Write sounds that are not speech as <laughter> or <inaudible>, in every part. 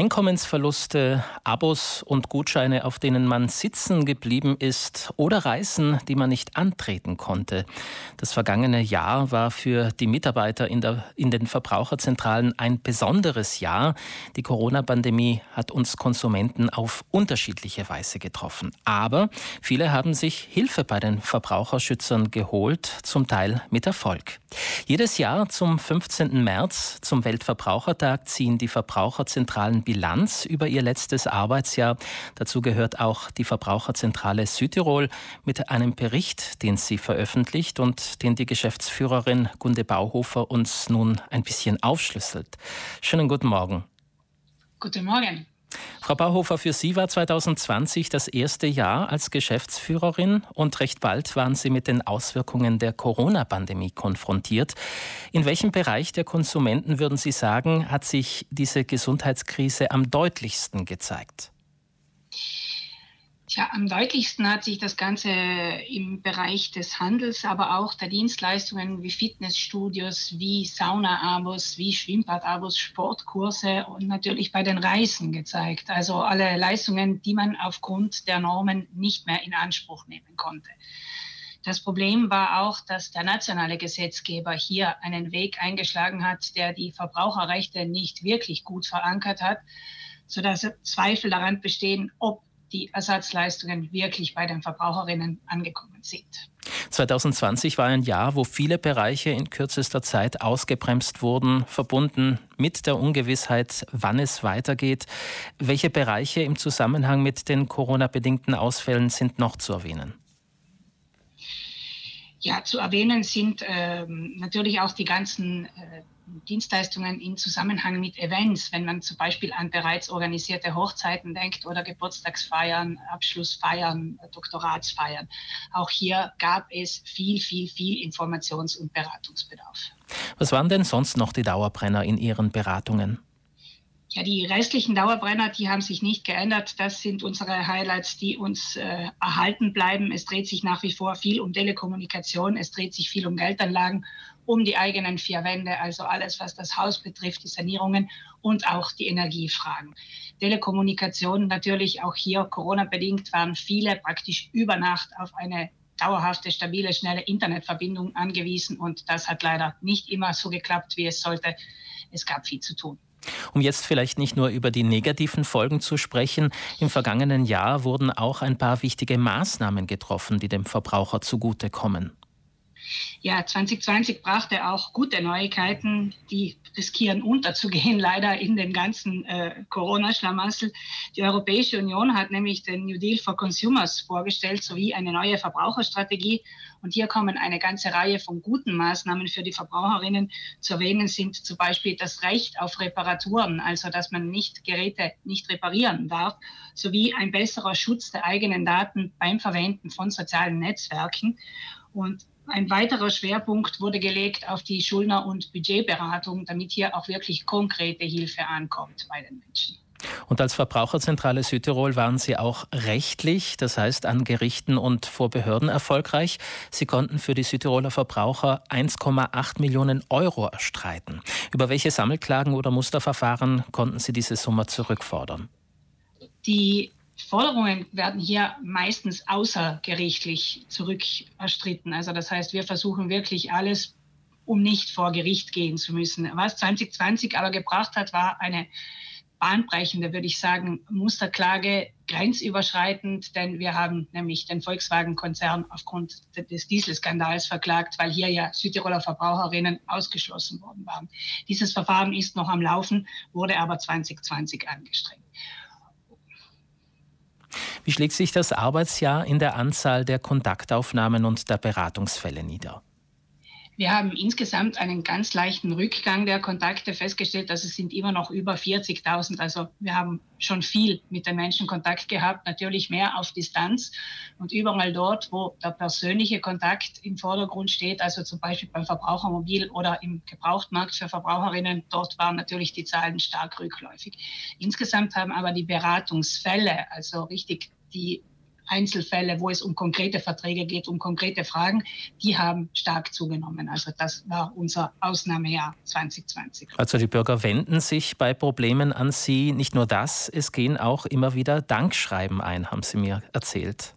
Einkommensverluste, Abos und Gutscheine, auf denen man sitzen geblieben ist oder Reisen, die man nicht antreten konnte. Das vergangene Jahr war für die Mitarbeiter in, der, in den Verbraucherzentralen ein besonderes Jahr. Die Corona-Pandemie hat uns Konsumenten auf unterschiedliche Weise getroffen. Aber viele haben sich Hilfe bei den Verbraucherschützern geholt, zum Teil mit Erfolg. Jedes Jahr zum 15. März, zum Weltverbrauchertag, ziehen die Verbraucherzentralen Bilanz über ihr letztes Arbeitsjahr. Dazu gehört auch die Verbraucherzentrale Südtirol mit einem Bericht, den sie veröffentlicht und den die Geschäftsführerin Gunde Bauhofer uns nun ein bisschen aufschlüsselt. Schönen guten Morgen. Guten Morgen. Frau Bauhofer, für Sie war 2020 das erste Jahr als Geschäftsführerin und recht bald waren Sie mit den Auswirkungen der Corona-Pandemie konfrontiert. In welchem Bereich der Konsumenten, würden Sie sagen, hat sich diese Gesundheitskrise am deutlichsten gezeigt? Tja, am deutlichsten hat sich das Ganze im Bereich des Handels, aber auch der Dienstleistungen wie Fitnessstudios, wie Sauna-Abos, wie Schwimmbad-Abos, Sportkurse und natürlich bei den Reisen gezeigt. Also alle Leistungen, die man aufgrund der Normen nicht mehr in Anspruch nehmen konnte. Das Problem war auch, dass der nationale Gesetzgeber hier einen Weg eingeschlagen hat, der die Verbraucherrechte nicht wirklich gut verankert hat, sodass Zweifel daran bestehen, ob die Ersatzleistungen wirklich bei den Verbraucherinnen angekommen sind. 2020 war ein Jahr, wo viele Bereiche in kürzester Zeit ausgebremst wurden, verbunden mit der Ungewissheit, wann es weitergeht. Welche Bereiche im Zusammenhang mit den Corona-bedingten Ausfällen sind noch zu erwähnen? Ja, zu erwähnen sind ähm, natürlich auch die ganzen äh, Dienstleistungen in Zusammenhang mit Events, wenn man zum Beispiel an bereits organisierte Hochzeiten denkt oder Geburtstagsfeiern, Abschlussfeiern, Doktoratsfeiern. Auch hier gab es viel, viel, viel Informations- und Beratungsbedarf. Was waren denn sonst noch die Dauerbrenner in Ihren Beratungen? Ja, die restlichen Dauerbrenner, die haben sich nicht geändert. Das sind unsere Highlights, die uns äh, erhalten bleiben. Es dreht sich nach wie vor viel um Telekommunikation, es dreht sich viel um Geldanlagen, um die eigenen vier Wände, also alles, was das Haus betrifft, die Sanierungen und auch die Energiefragen. Telekommunikation natürlich auch hier Corona-bedingt waren viele praktisch über Nacht auf eine dauerhafte, stabile, schnelle Internetverbindung angewiesen und das hat leider nicht immer so geklappt, wie es sollte. Es gab viel zu tun. Um jetzt vielleicht nicht nur über die negativen Folgen zu sprechen, im vergangenen Jahr wurden auch ein paar wichtige Maßnahmen getroffen, die dem Verbraucher zugutekommen. Ja, 2020 brachte auch gute Neuigkeiten, die riskieren unterzugehen, <laughs> leider in den ganzen äh, Corona-Schlamassel. Die Europäische Union hat nämlich den New Deal for Consumers vorgestellt, sowie eine neue Verbraucherstrategie. Und hier kommen eine ganze Reihe von guten Maßnahmen für die Verbraucherinnen zu erwähnen, sind zum Beispiel das Recht auf Reparaturen, also dass man nicht Geräte nicht reparieren darf, sowie ein besserer Schutz der eigenen Daten beim Verwenden von sozialen Netzwerken. Und ein weiterer Schwerpunkt wurde gelegt auf die Schuldner- und Budgetberatung, damit hier auch wirklich konkrete Hilfe ankommt bei den Menschen. Und als Verbraucherzentrale Südtirol waren Sie auch rechtlich, das heißt an Gerichten und vor Behörden erfolgreich. Sie konnten für die Südtiroler Verbraucher 1,8 Millionen Euro erstreiten. Über welche Sammelklagen oder Musterverfahren konnten Sie diese Summe zurückfordern? Die Forderungen werden hier meistens außergerichtlich zurückerstritten. Also das heißt, wir versuchen wirklich alles, um nicht vor Gericht gehen zu müssen. Was 2020 aber gebracht hat, war eine bahnbrechende, würde ich sagen, Musterklage grenzüberschreitend, denn wir haben nämlich den Volkswagen-Konzern aufgrund des Dieselskandals verklagt, weil hier ja Südtiroler Verbraucherinnen ausgeschlossen worden waren. Dieses Verfahren ist noch am Laufen, wurde aber 2020 angestrengt. Wie schlägt sich das Arbeitsjahr in der Anzahl der Kontaktaufnahmen und der Beratungsfälle nieder? Wir haben insgesamt einen ganz leichten Rückgang der Kontakte festgestellt. Also es sind immer noch über 40.000. Also wir haben schon viel mit den Menschen Kontakt gehabt, natürlich mehr auf Distanz. Und überall dort, wo der persönliche Kontakt im Vordergrund steht, also zum Beispiel beim Verbrauchermobil oder im Gebrauchtmarkt für Verbraucherinnen, dort waren natürlich die Zahlen stark rückläufig. Insgesamt haben aber die Beratungsfälle, also richtig die Einzelfälle, wo es um konkrete Verträge geht, um konkrete Fragen, die haben stark zugenommen. Also das war unser Ausnahmejahr 2020. Also die Bürger wenden sich bei Problemen an Sie. Nicht nur das, es gehen auch immer wieder Dankschreiben ein, haben Sie mir erzählt.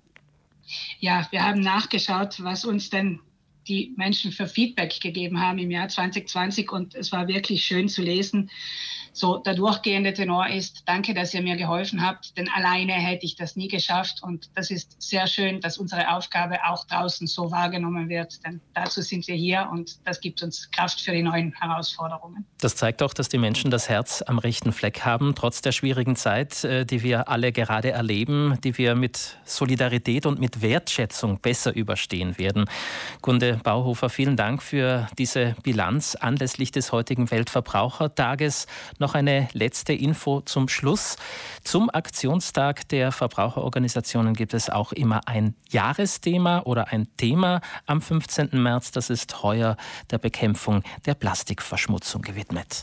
Ja, wir haben nachgeschaut, was uns denn die Menschen für Feedback gegeben haben im Jahr 2020 und es war wirklich schön zu lesen, so der durchgehende Tenor ist, danke, dass ihr mir geholfen habt, denn alleine hätte ich das nie geschafft. Und das ist sehr schön, dass unsere Aufgabe auch draußen so wahrgenommen wird, denn dazu sind wir hier und das gibt uns Kraft für die neuen Herausforderungen. Das zeigt auch, dass die Menschen das Herz am rechten Fleck haben, trotz der schwierigen Zeit, äh, die wir alle gerade erleben, die wir mit Solidarität und mit Wertschätzung besser überstehen werden. Gunde Bauhofer, vielen Dank für diese Bilanz anlässlich des heutigen Weltverbrauchertages noch eine letzte Info zum Schluss. Zum Aktionstag der Verbraucherorganisationen gibt es auch immer ein Jahresthema oder ein Thema am 15. März. Das ist heuer der Bekämpfung der Plastikverschmutzung gewidmet.